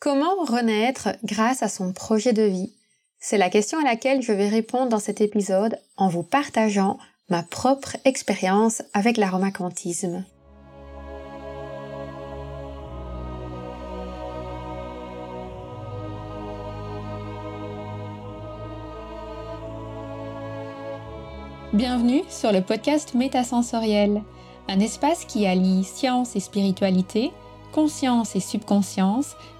Comment renaître grâce à son projet de vie? C'est la question à laquelle je vais répondre dans cet épisode en vous partageant ma propre expérience avec l'aromacantisme. Bienvenue sur le podcast Métasensoriel, un espace qui allie science et spiritualité, conscience et subconscience,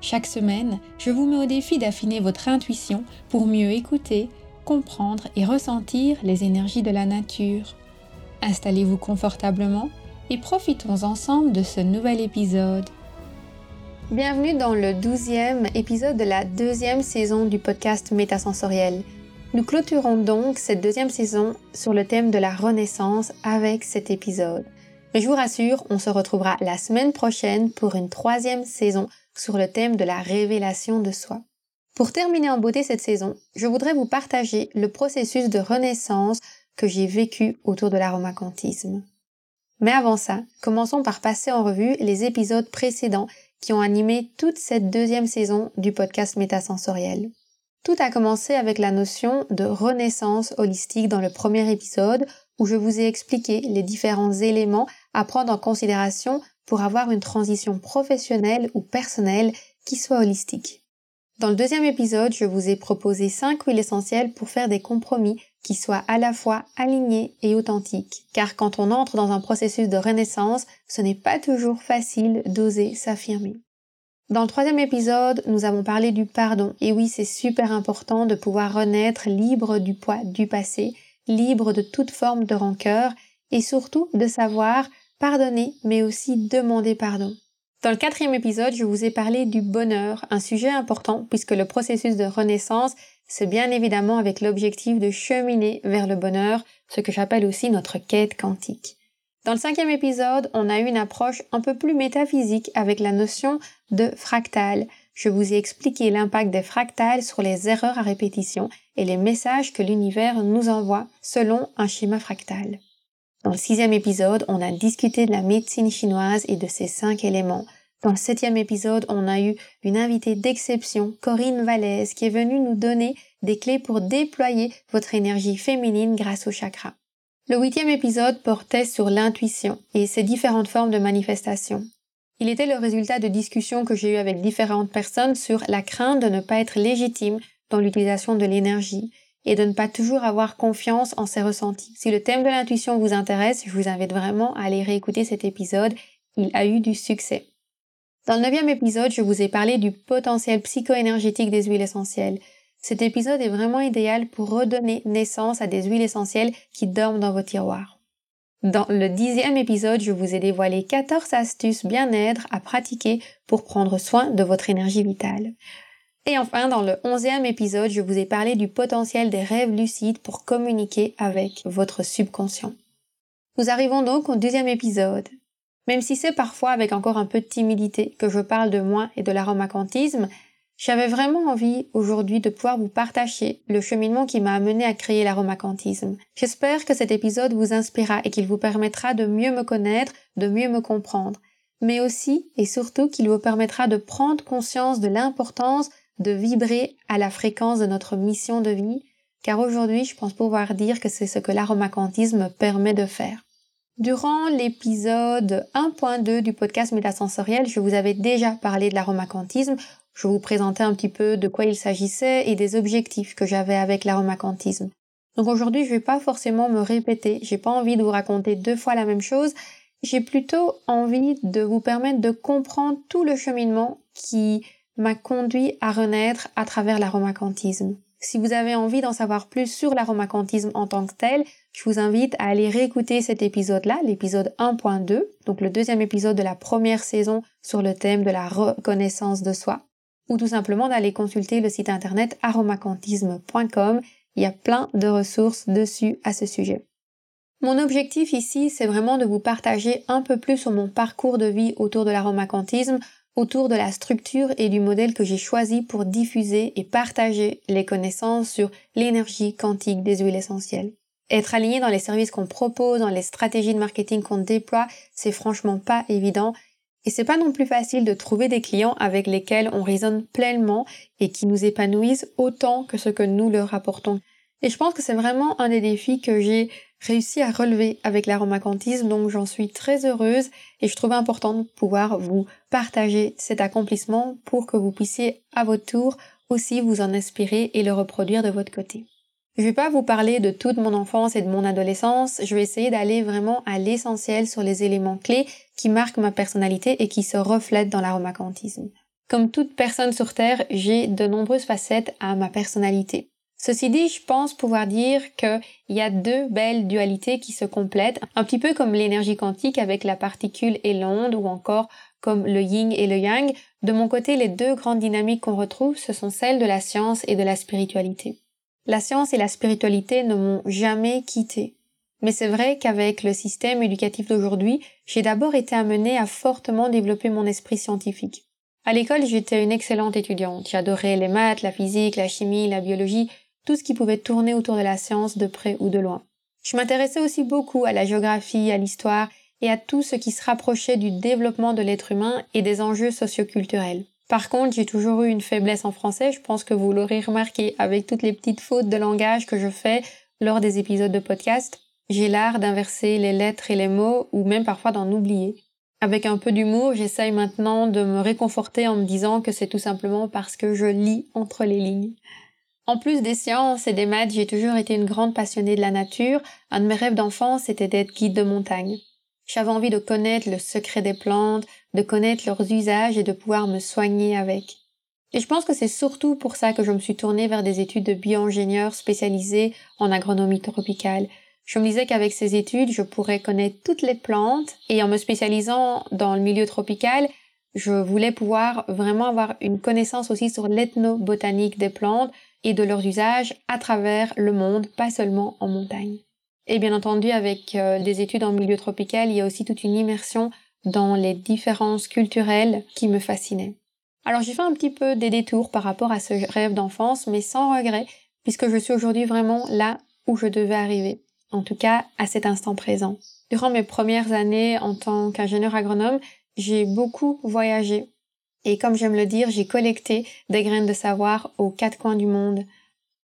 Chaque semaine, je vous mets au défi d'affiner votre intuition pour mieux écouter, comprendre et ressentir les énergies de la nature. Installez-vous confortablement et profitons ensemble de ce nouvel épisode. Bienvenue dans le douzième épisode de la deuxième saison du podcast Métasensoriel. Nous clôturons donc cette deuxième saison sur le thème de la renaissance avec cet épisode. Mais je vous rassure, on se retrouvera la semaine prochaine pour une troisième saison sur le thème de la révélation de soi. Pour terminer en beauté cette saison, je voudrais vous partager le processus de renaissance que j'ai vécu autour de l'aromacantisme. Mais avant ça, commençons par passer en revue les épisodes précédents qui ont animé toute cette deuxième saison du podcast métasensoriel. Tout a commencé avec la notion de renaissance holistique dans le premier épisode où je vous ai expliqué les différents éléments à prendre en considération pour avoir une transition professionnelle ou personnelle qui soit holistique. Dans le deuxième épisode, je vous ai proposé cinq huiles essentielles pour faire des compromis qui soient à la fois alignés et authentiques. Car quand on entre dans un processus de renaissance, ce n'est pas toujours facile d'oser s'affirmer. Dans le troisième épisode, nous avons parlé du pardon. Et oui, c'est super important de pouvoir renaître libre du poids du passé, libre de toute forme de rancœur et surtout de savoir pardonner, mais aussi demander pardon. Dans le quatrième épisode, je vous ai parlé du bonheur, un sujet important puisque le processus de renaissance, c'est bien évidemment avec l'objectif de cheminer vers le bonheur, ce que j'appelle aussi notre quête quantique. Dans le cinquième épisode, on a eu une approche un peu plus métaphysique avec la notion de fractal. Je vous ai expliqué l'impact des fractales sur les erreurs à répétition et les messages que l'univers nous envoie selon un schéma fractal. Dans le sixième épisode, on a discuté de la médecine chinoise et de ses cinq éléments. Dans le septième épisode, on a eu une invitée d'exception, Corinne Vallès, qui est venue nous donner des clés pour déployer votre énergie féminine grâce au chakra. Le huitième épisode portait sur l'intuition et ses différentes formes de manifestation. Il était le résultat de discussions que j'ai eues avec différentes personnes sur la crainte de ne pas être légitime dans l'utilisation de l'énergie et de ne pas toujours avoir confiance en ses ressentis. Si le thème de l'intuition vous intéresse, je vous invite vraiment à aller réécouter cet épisode. Il a eu du succès. Dans le neuvième épisode, je vous ai parlé du potentiel psycho-énergétique des huiles essentielles. Cet épisode est vraiment idéal pour redonner naissance à des huiles essentielles qui dorment dans vos tiroirs. Dans le dixième épisode, je vous ai dévoilé 14 astuces bien-être à pratiquer pour prendre soin de votre énergie vitale. Et enfin, dans le onzième épisode, je vous ai parlé du potentiel des rêves lucides pour communiquer avec votre subconscient. Nous arrivons donc au deuxième épisode. Même si c'est parfois avec encore un peu de timidité que je parle de moi et de l'aromacantisme, j'avais vraiment envie aujourd'hui de pouvoir vous partager le cheminement qui m'a amené à créer l'aromacantisme. J'espère que cet épisode vous inspirera et qu'il vous permettra de mieux me connaître, de mieux me comprendre, mais aussi et surtout qu'il vous permettra de prendre conscience de l'importance de vibrer à la fréquence de notre mission de vie, car aujourd'hui je pense pouvoir dire que c'est ce que l'aromacantisme permet de faire. Durant l'épisode 1.2 du podcast Métasensoriel, je vous avais déjà parlé de l'aromacantisme. Je vous présentais un petit peu de quoi il s'agissait et des objectifs que j'avais avec l'aromacantisme. Donc aujourd'hui, je vais pas forcément me répéter. J'ai pas envie de vous raconter deux fois la même chose. J'ai plutôt envie de vous permettre de comprendre tout le cheminement qui m'a conduit à renaître à travers l'aromacantisme. Si vous avez envie d'en savoir plus sur l'aromacantisme en tant que tel, je vous invite à aller réécouter cet épisode-là, l'épisode 1.2, donc le deuxième épisode de la première saison sur le thème de la reconnaissance de soi. ou tout simplement d'aller consulter le site internet aromacantisme.com. Il y a plein de ressources dessus à ce sujet. Mon objectif ici, c'est vraiment de vous partager un peu plus sur mon parcours de vie autour de l'aromacantisme, autour de la structure et du modèle que j'ai choisi pour diffuser et partager les connaissances sur l'énergie quantique des huiles essentielles. Être aligné dans les services qu'on propose, dans les stratégies de marketing qu'on déploie, c'est franchement pas évident. Et c'est pas non plus facile de trouver des clients avec lesquels on résonne pleinement et qui nous épanouissent autant que ce que nous leur apportons. Et je pense que c'est vraiment un des défis que j'ai réussi à relever avec l'aromacantisme, donc j'en suis très heureuse et je trouve important de pouvoir vous partager cet accomplissement pour que vous puissiez à votre tour aussi vous en inspirer et le reproduire de votre côté. Je vais pas vous parler de toute mon enfance et de mon adolescence, je vais essayer d'aller vraiment à l'essentiel sur les éléments clés qui marquent ma personnalité et qui se reflètent dans l'aromacantisme. Comme toute personne sur Terre, j'ai de nombreuses facettes à ma personnalité. Ceci dit, je pense pouvoir dire qu'il y a deux belles dualités qui se complètent, un petit peu comme l'énergie quantique avec la particule et l'onde, ou encore comme le yin et le yang. De mon côté, les deux grandes dynamiques qu'on retrouve, ce sont celles de la science et de la spiritualité. La science et la spiritualité ne m'ont jamais quitté. Mais c'est vrai qu'avec le système éducatif d'aujourd'hui, j'ai d'abord été amenée à fortement développer mon esprit scientifique. À l'école, j'étais une excellente étudiante. J'adorais les maths, la physique, la chimie, la biologie, tout ce qui pouvait tourner autour de la science de près ou de loin. Je m'intéressais aussi beaucoup à la géographie, à l'histoire et à tout ce qui se rapprochait du développement de l'être humain et des enjeux socioculturels. Par contre, j'ai toujours eu une faiblesse en français, je pense que vous l'aurez remarqué avec toutes les petites fautes de langage que je fais lors des épisodes de podcast. J'ai l'art d'inverser les lettres et les mots ou même parfois d'en oublier. Avec un peu d'humour, j'essaye maintenant de me réconforter en me disant que c'est tout simplement parce que je lis entre les lignes. En plus des sciences et des maths, j'ai toujours été une grande passionnée de la nature. Un de mes rêves d'enfance c'était d'être guide de montagne. J'avais envie de connaître le secret des plantes, de connaître leurs usages et de pouvoir me soigner avec. Et je pense que c'est surtout pour ça que je me suis tournée vers des études de bio-ingénieur spécialisées en agronomie tropicale. Je me disais qu'avec ces études, je pourrais connaître toutes les plantes et en me spécialisant dans le milieu tropical, je voulais pouvoir vraiment avoir une connaissance aussi sur l'ethnobotanique des plantes et de leurs usages à travers le monde, pas seulement en montagne. Et bien entendu, avec euh, des études en milieu tropical, il y a aussi toute une immersion dans les différences culturelles qui me fascinaient. Alors j'ai fait un petit peu des détours par rapport à ce rêve d'enfance, mais sans regret, puisque je suis aujourd'hui vraiment là où je devais arriver, en tout cas à cet instant présent. Durant mes premières années en tant qu'ingénieur agronome, j'ai beaucoup voyagé. Et comme j'aime le dire, j'ai collecté des graines de savoir aux quatre coins du monde.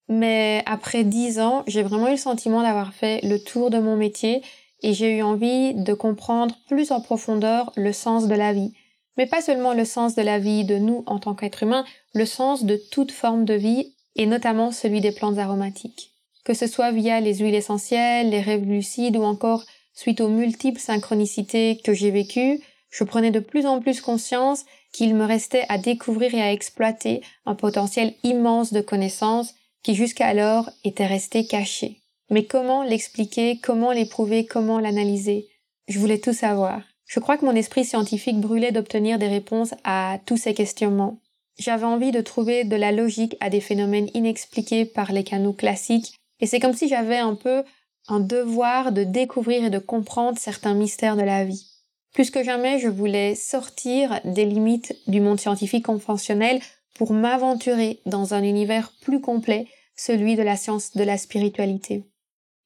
Mais après dix ans, j'ai vraiment eu le sentiment d'avoir fait le tour de mon métier et j'ai eu envie de comprendre plus en profondeur le sens de la vie. Mais pas seulement le sens de la vie de nous en tant qu'êtres humains, le sens de toute forme de vie et notamment celui des plantes aromatiques. Que ce soit via les huiles essentielles, les rêves lucides ou encore suite aux multiples synchronicités que j'ai vécues, je prenais de plus en plus conscience qu'il me restait à découvrir et à exploiter un potentiel immense de connaissances qui jusqu'alors était resté caché. Mais comment l'expliquer, comment l'éprouver, comment l'analyser? Je voulais tout savoir. Je crois que mon esprit scientifique brûlait d'obtenir des réponses à tous ces questionnements. J'avais envie de trouver de la logique à des phénomènes inexpliqués par les canaux classiques, et c'est comme si j'avais un peu un devoir de découvrir et de comprendre certains mystères de la vie. Plus que jamais, je voulais sortir des limites du monde scientifique conventionnel pour m'aventurer dans un univers plus complet, celui de la science de la spiritualité.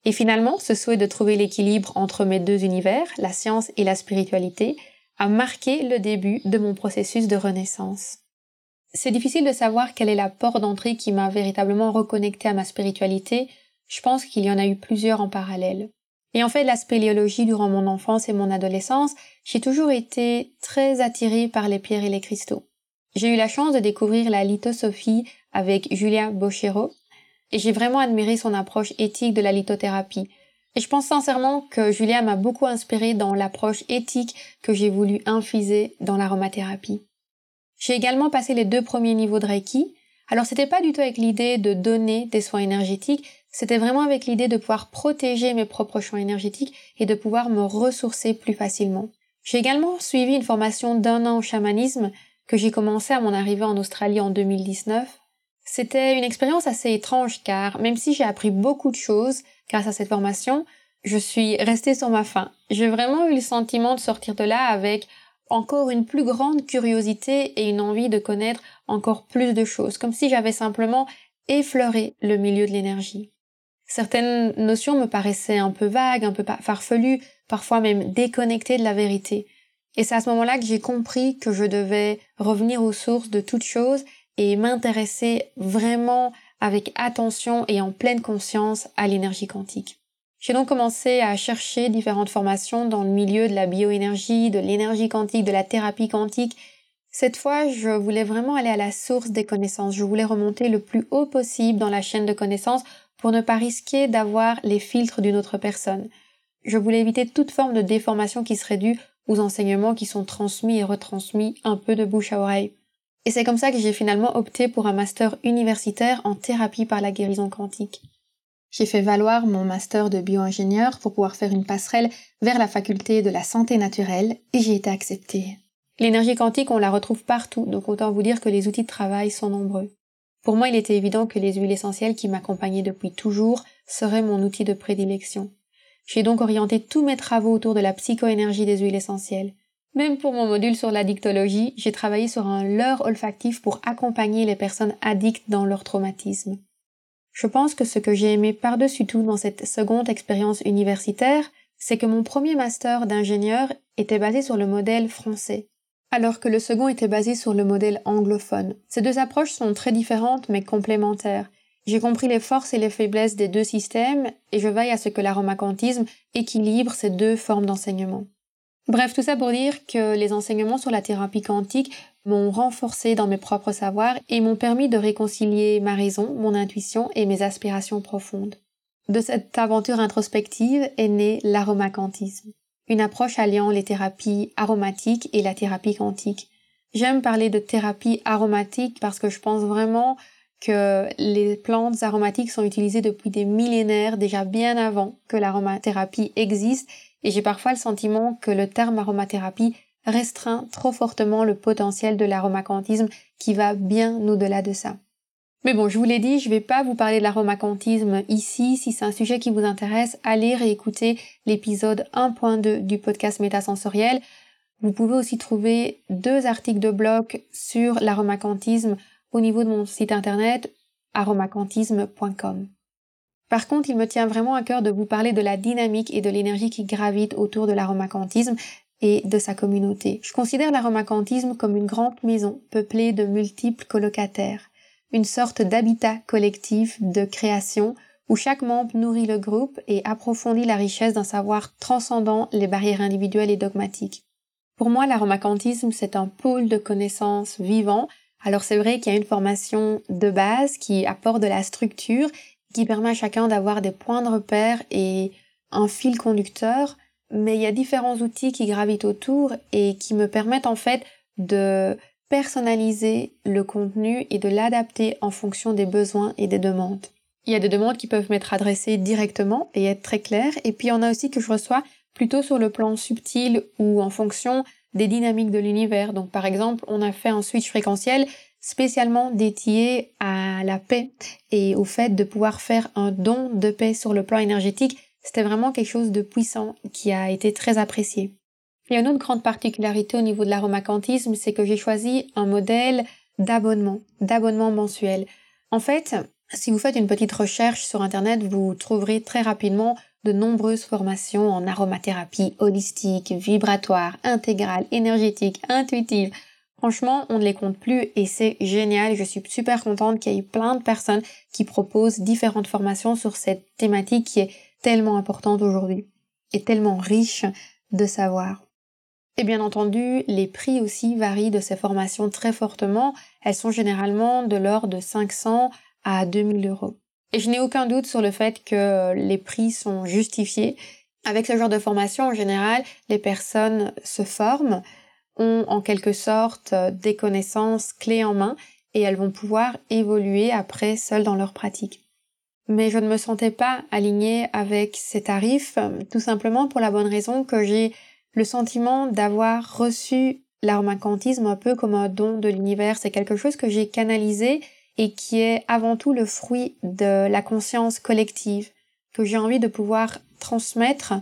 Et finalement, ce souhait de trouver l'équilibre entre mes deux univers, la science et la spiritualité, a marqué le début de mon processus de renaissance. C'est difficile de savoir quelle est la porte d'entrée qui m'a véritablement reconnecté à ma spiritualité. Je pense qu'il y en a eu plusieurs en parallèle. Et en fait, la spéléologie durant mon enfance et mon adolescence, j'ai toujours été très attirée par les pierres et les cristaux. J'ai eu la chance de découvrir la lithosophie avec Julia Bochero et j'ai vraiment admiré son approche éthique de la lithothérapie. Et je pense sincèrement que Julia m'a beaucoup inspiré dans l'approche éthique que j'ai voulu infuser dans l'aromathérapie. J'ai également passé les deux premiers niveaux de Reiki. Alors c'était pas du tout avec l'idée de donner des soins énergétiques, c'était vraiment avec l'idée de pouvoir protéger mes propres champs énergétiques et de pouvoir me ressourcer plus facilement. J'ai également suivi une formation d'un an au chamanisme que j'ai commencé à mon arrivée en Australie en 2019. C'était une expérience assez étrange car même si j'ai appris beaucoup de choses grâce à cette formation, je suis restée sur ma faim. J'ai vraiment eu le sentiment de sortir de là avec encore une plus grande curiosité et une envie de connaître encore plus de choses, comme si j'avais simplement effleuré le milieu de l'énergie. Certaines notions me paraissaient un peu vagues, un peu farfelues, parfois même déconnectées de la vérité. Et c'est à ce moment-là que j'ai compris que je devais revenir aux sources de toutes choses et m'intéresser vraiment avec attention et en pleine conscience à l'énergie quantique. J'ai donc commencé à chercher différentes formations dans le milieu de la bioénergie, de l'énergie quantique, de la thérapie quantique. Cette fois, je voulais vraiment aller à la source des connaissances. Je voulais remonter le plus haut possible dans la chaîne de connaissances pour ne pas risquer d'avoir les filtres d'une autre personne. Je voulais éviter toute forme de déformation qui serait due aux enseignements qui sont transmis et retransmis un peu de bouche à oreille. Et c'est comme ça que j'ai finalement opté pour un master universitaire en thérapie par la guérison quantique. J'ai fait valoir mon master de bioingénieur pour pouvoir faire une passerelle vers la faculté de la santé naturelle et j'ai été acceptée. L'énergie quantique, on la retrouve partout, donc autant vous dire que les outils de travail sont nombreux. Pour moi, il était évident que les huiles essentielles qui m'accompagnaient depuis toujours seraient mon outil de prédilection. J'ai donc orienté tous mes travaux autour de la psychoénergie des huiles essentielles. Même pour mon module sur l'addictologie, j'ai travaillé sur un leurre olfactif pour accompagner les personnes addictes dans leur traumatisme. Je pense que ce que j'ai aimé par-dessus tout dans cette seconde expérience universitaire, c'est que mon premier master d'ingénieur était basé sur le modèle français, alors que le second était basé sur le modèle anglophone. Ces deux approches sont très différentes mais complémentaires, j'ai compris les forces et les faiblesses des deux systèmes et je veille à ce que l'aromacantisme équilibre ces deux formes d'enseignement. Bref, tout ça pour dire que les enseignements sur la thérapie quantique m'ont renforcé dans mes propres savoirs et m'ont permis de réconcilier ma raison, mon intuition et mes aspirations profondes. De cette aventure introspective est né l'aromacantisme, une approche alliant les thérapies aromatiques et la thérapie quantique. J'aime parler de thérapie aromatique parce que je pense vraiment que les plantes aromatiques sont utilisées depuis des millénaires, déjà bien avant que l'aromathérapie existe, et j'ai parfois le sentiment que le terme aromathérapie restreint trop fortement le potentiel de l'aromacantisme qui va bien au-delà de ça. Mais bon, je vous l'ai dit, je vais pas vous parler de l'aromacantisme ici. Si c'est un sujet qui vous intéresse, allez réécouter l'épisode 1.2 du podcast métasensoriel. Vous pouvez aussi trouver deux articles de blog sur l'aromacantisme au niveau de mon site internet aromacantisme.com. Par contre, il me tient vraiment à cœur de vous parler de la dynamique et de l'énergie qui gravite autour de l'aromacantisme et de sa communauté. Je considère l'aromacantisme comme une grande maison peuplée de multiples colocataires, une sorte d'habitat collectif de création où chaque membre nourrit le groupe et approfondit la richesse d'un savoir transcendant les barrières individuelles et dogmatiques. Pour moi, l'aromacantisme, c'est un pôle de connaissances vivant alors c'est vrai qu'il y a une formation de base qui apporte de la structure, qui permet à chacun d'avoir des points de repère et un fil conducteur, mais il y a différents outils qui gravitent autour et qui me permettent en fait de personnaliser le contenu et de l'adapter en fonction des besoins et des demandes. Il y a des demandes qui peuvent m'être adressées directement et être très claires, et puis il y en a aussi que je reçois plutôt sur le plan subtil ou en fonction des dynamiques de l'univers. Donc par exemple, on a fait un switch fréquentiel spécialement dédié à la paix et au fait de pouvoir faire un don de paix sur le plan énergétique. C'était vraiment quelque chose de puissant qui a été très apprécié. A une autre grande particularité au niveau de l'aromacantisme, c'est que j'ai choisi un modèle d'abonnement, d'abonnement mensuel. En fait, si vous faites une petite recherche sur Internet, vous trouverez très rapidement de nombreuses formations en aromathérapie holistique, vibratoire, intégrale, énergétique, intuitive. Franchement, on ne les compte plus et c'est génial. Je suis super contente qu'il y ait plein de personnes qui proposent différentes formations sur cette thématique qui est tellement importante aujourd'hui et tellement riche de savoir. Et bien entendu, les prix aussi varient de ces formations très fortement. Elles sont généralement de l'ordre de 500 à 2000 euros. Et je n'ai aucun doute sur le fait que les prix sont justifiés. Avec ce genre de formation, en général, les personnes se forment, ont en quelque sorte des connaissances clés en main et elles vont pouvoir évoluer après seules dans leur pratique. Mais je ne me sentais pas alignée avec ces tarifs, tout simplement pour la bonne raison que j'ai le sentiment d'avoir reçu l'aromacantisme un peu comme un don de l'univers. C'est quelque chose que j'ai canalisé et qui est avant tout le fruit de la conscience collective que j'ai envie de pouvoir transmettre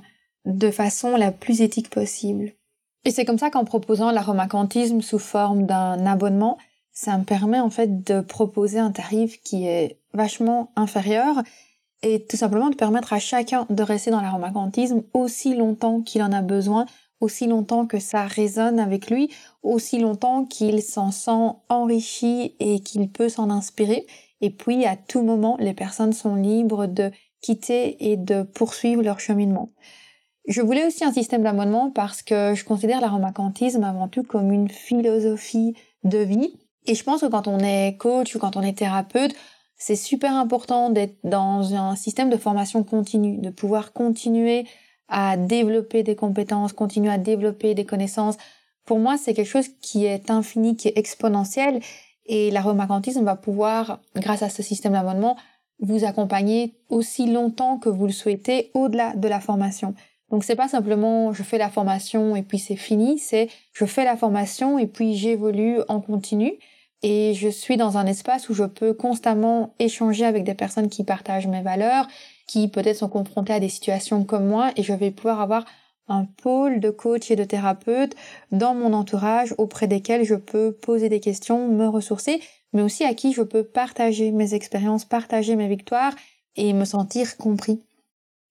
de façon la plus éthique possible. Et c'est comme ça qu'en proposant l'aromacantisme sous forme d'un abonnement, ça me permet en fait de proposer un tarif qui est vachement inférieur et tout simplement de permettre à chacun de rester dans l'aromacantisme aussi longtemps qu'il en a besoin, aussi longtemps que ça résonne avec lui, aussi longtemps qu'il s'en sent enrichi et qu'il peut s'en inspirer. Et puis à tout moment, les personnes sont libres de quitter et de poursuivre leur cheminement. Je voulais aussi un système d'abonnement parce que je considère l'aromacantisme avant tout comme une philosophie de vie. Et je pense que quand on est coach ou quand on est thérapeute, c'est super important d'être dans un système de formation continue, de pouvoir continuer à développer des compétences, continuer à développer des connaissances. Pour moi, c'est quelque chose qui est infini, qui est exponentiel. Et l'aromacantisme va pouvoir, grâce à ce système d'abonnement, vous accompagner aussi longtemps que vous le souhaitez au-delà de la formation. Donc c'est pas simplement je fais la formation et puis c'est fini, c'est je fais la formation et puis j'évolue en continu et je suis dans un espace où je peux constamment échanger avec des personnes qui partagent mes valeurs, qui peut-être sont confrontées à des situations comme moi et je vais pouvoir avoir un pôle de coach et de thérapeute dans mon entourage auprès desquels je peux poser des questions, me ressourcer, mais aussi à qui je peux partager mes expériences, partager mes victoires et me sentir compris.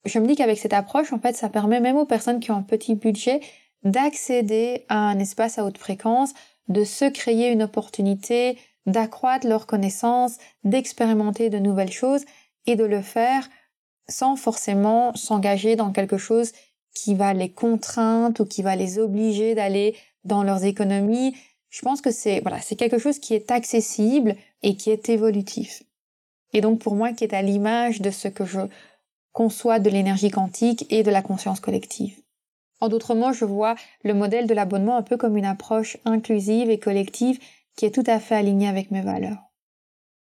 Je me dis qu'avec cette approche, en fait, ça permet même aux personnes qui ont un petit budget d'accéder à un espace à haute fréquence, de se créer une opportunité, d'accroître leurs connaissances, d'expérimenter de nouvelles choses et de le faire sans forcément s'engager dans quelque chose qui va les contraindre ou qui va les obliger d'aller dans leurs économies. Je pense que c'est voilà, c'est quelque chose qui est accessible et qui est évolutif. Et donc pour moi qui est à l'image de ce que je conçois de l'énergie quantique et de la conscience collective. En d'autres mots, je vois le modèle de l'abonnement un peu comme une approche inclusive et collective qui est tout à fait alignée avec mes valeurs.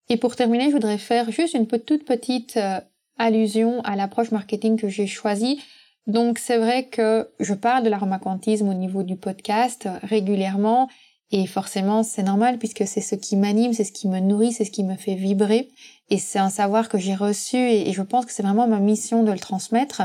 Et pour terminer, je voudrais faire juste une toute petite euh, allusion à l'approche marketing que j'ai choisie. Donc c'est vrai que je parle de l'aromaquantisme au niveau du podcast euh, régulièrement et forcément c'est normal puisque c'est ce qui m'anime, c'est ce qui me nourrit, c'est ce qui me fait vibrer et c'est un savoir que j'ai reçu et, je pense que c'est vraiment ma mission de le transmettre.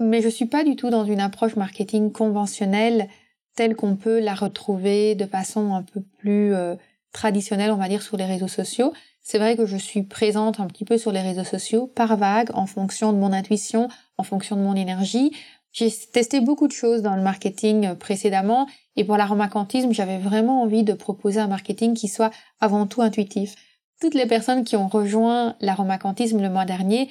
Mais je suis pas du tout dans une approche marketing conventionnelle telle qu'on peut la retrouver de façon un peu plus euh, traditionnelle, on va dire, sur les réseaux sociaux. C'est vrai que je suis présente un petit peu sur les réseaux sociaux par vague, en fonction de mon intuition, en fonction de mon énergie. J'ai testé beaucoup de choses dans le marketing euh, précédemment et pour l'aromacantisme, j'avais vraiment envie de proposer un marketing qui soit avant tout intuitif. Toutes les personnes qui ont rejoint l'aromacantisme le mois dernier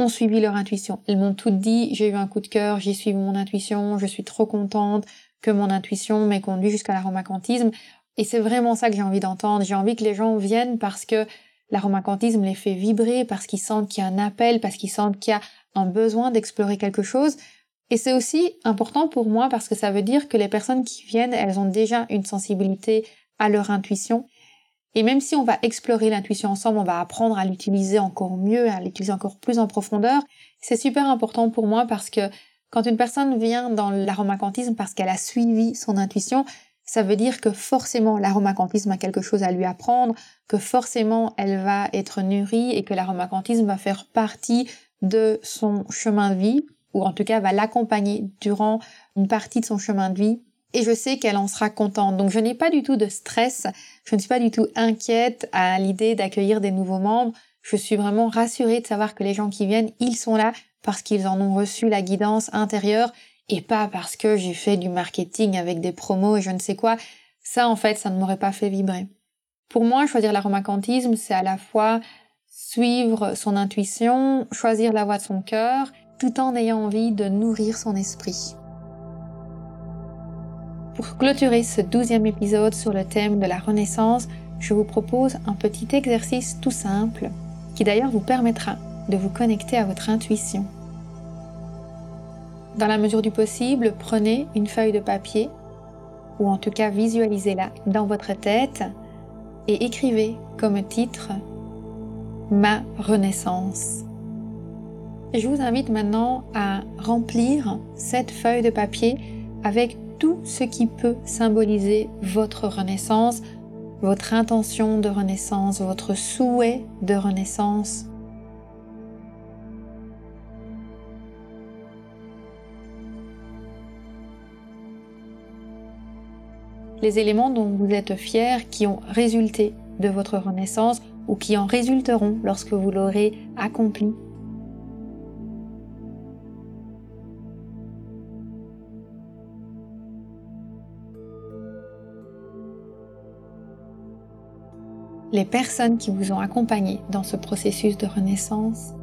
ont suivi leur intuition. Elles m'ont toutes dit j'ai eu un coup de cœur, j'ai suivi mon intuition, je suis trop contente que mon intuition m'ait conduit jusqu'à l'aromacantisme. Et c'est vraiment ça que j'ai envie d'entendre. J'ai envie que les gens viennent parce que L'aromacantisme les fait vibrer parce qu'ils sentent qu'il y a un appel, parce qu'ils sentent qu'il y a un besoin d'explorer quelque chose. Et c'est aussi important pour moi parce que ça veut dire que les personnes qui viennent, elles ont déjà une sensibilité à leur intuition. Et même si on va explorer l'intuition ensemble, on va apprendre à l'utiliser encore mieux, à l'utiliser encore plus en profondeur. C'est super important pour moi parce que quand une personne vient dans l'aromacantisme parce qu'elle a suivi son intuition, ça veut dire que forcément l'aromacantisme a quelque chose à lui apprendre, que forcément elle va être nourrie et que l'aromacantisme va faire partie de son chemin de vie, ou en tout cas va l'accompagner durant une partie de son chemin de vie. Et je sais qu'elle en sera contente. Donc je n'ai pas du tout de stress, je ne suis pas du tout inquiète à l'idée d'accueillir des nouveaux membres. Je suis vraiment rassurée de savoir que les gens qui viennent, ils sont là parce qu'ils en ont reçu la guidance intérieure et pas parce que j'ai fait du marketing avec des promos et je ne sais quoi. Ça, en fait, ça ne m'aurait pas fait vibrer. Pour moi, choisir l'aromacantisme, c'est à la fois suivre son intuition, choisir la voie de son cœur, tout en ayant envie de nourrir son esprit. Pour clôturer ce douzième épisode sur le thème de la Renaissance, je vous propose un petit exercice tout simple qui d'ailleurs vous permettra de vous connecter à votre intuition. Dans la mesure du possible, prenez une feuille de papier, ou en tout cas visualisez-la dans votre tête, et écrivez comme titre Ma Renaissance. Je vous invite maintenant à remplir cette feuille de papier avec tout ce qui peut symboliser votre renaissance, votre intention de renaissance, votre souhait de renaissance. Les éléments dont vous êtes fiers qui ont résulté de votre renaissance ou qui en résulteront lorsque vous l'aurez accompli les personnes qui vous ont accompagné dans ce processus de renaissance.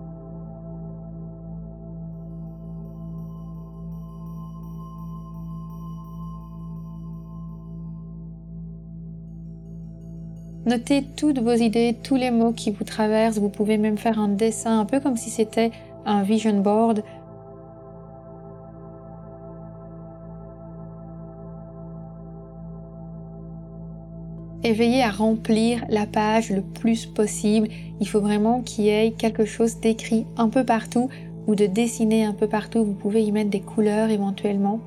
Notez toutes vos idées, tous les mots qui vous traversent. Vous pouvez même faire un dessin, un peu comme si c'était un vision board et veillez à remplir la page le plus possible. Il faut vraiment qu'il y ait quelque chose d'écrit un peu partout ou de dessiner un peu partout. Vous pouvez y mettre des couleurs éventuellement.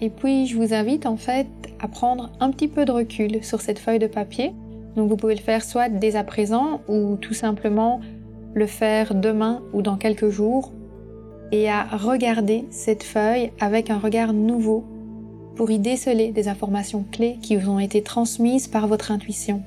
Et puis, je vous invite en fait à prendre un petit peu de recul sur cette feuille de papier. Donc, vous pouvez le faire soit dès à présent ou tout simplement le faire demain ou dans quelques jours et à regarder cette feuille avec un regard nouveau pour y déceler des informations clés qui vous ont été transmises par votre intuition.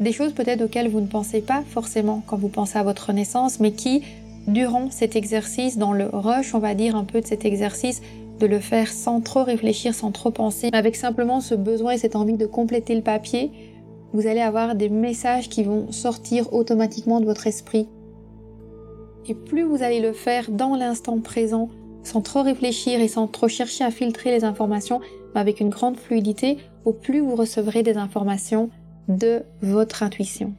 Des choses peut-être auxquelles vous ne pensez pas forcément quand vous pensez à votre renaissance, mais qui, durant cet exercice, dans le rush, on va dire un peu de cet exercice, de le faire sans trop réfléchir, sans trop penser, avec simplement ce besoin et cette envie de compléter le papier, vous allez avoir des messages qui vont sortir automatiquement de votre esprit. Et plus vous allez le faire dans l'instant présent, sans trop réfléchir et sans trop chercher à filtrer les informations, mais avec une grande fluidité, au plus vous recevrez des informations de votre intuition.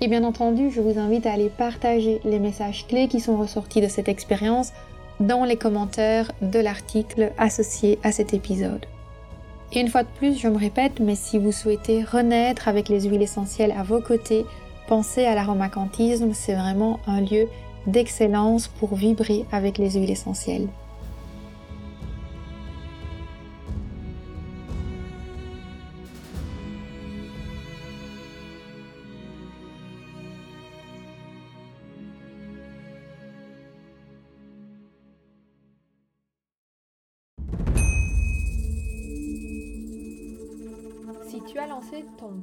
Et bien entendu, je vous invite à aller partager les messages clés qui sont ressortis de cette expérience dans les commentaires de l'article associé à cet épisode. Et une fois de plus, je me répète, mais si vous souhaitez renaître avec les huiles essentielles à vos côtés, pensez à l'aromacantisme, c'est vraiment un lieu d'excellence pour vibrer avec les huiles essentielles.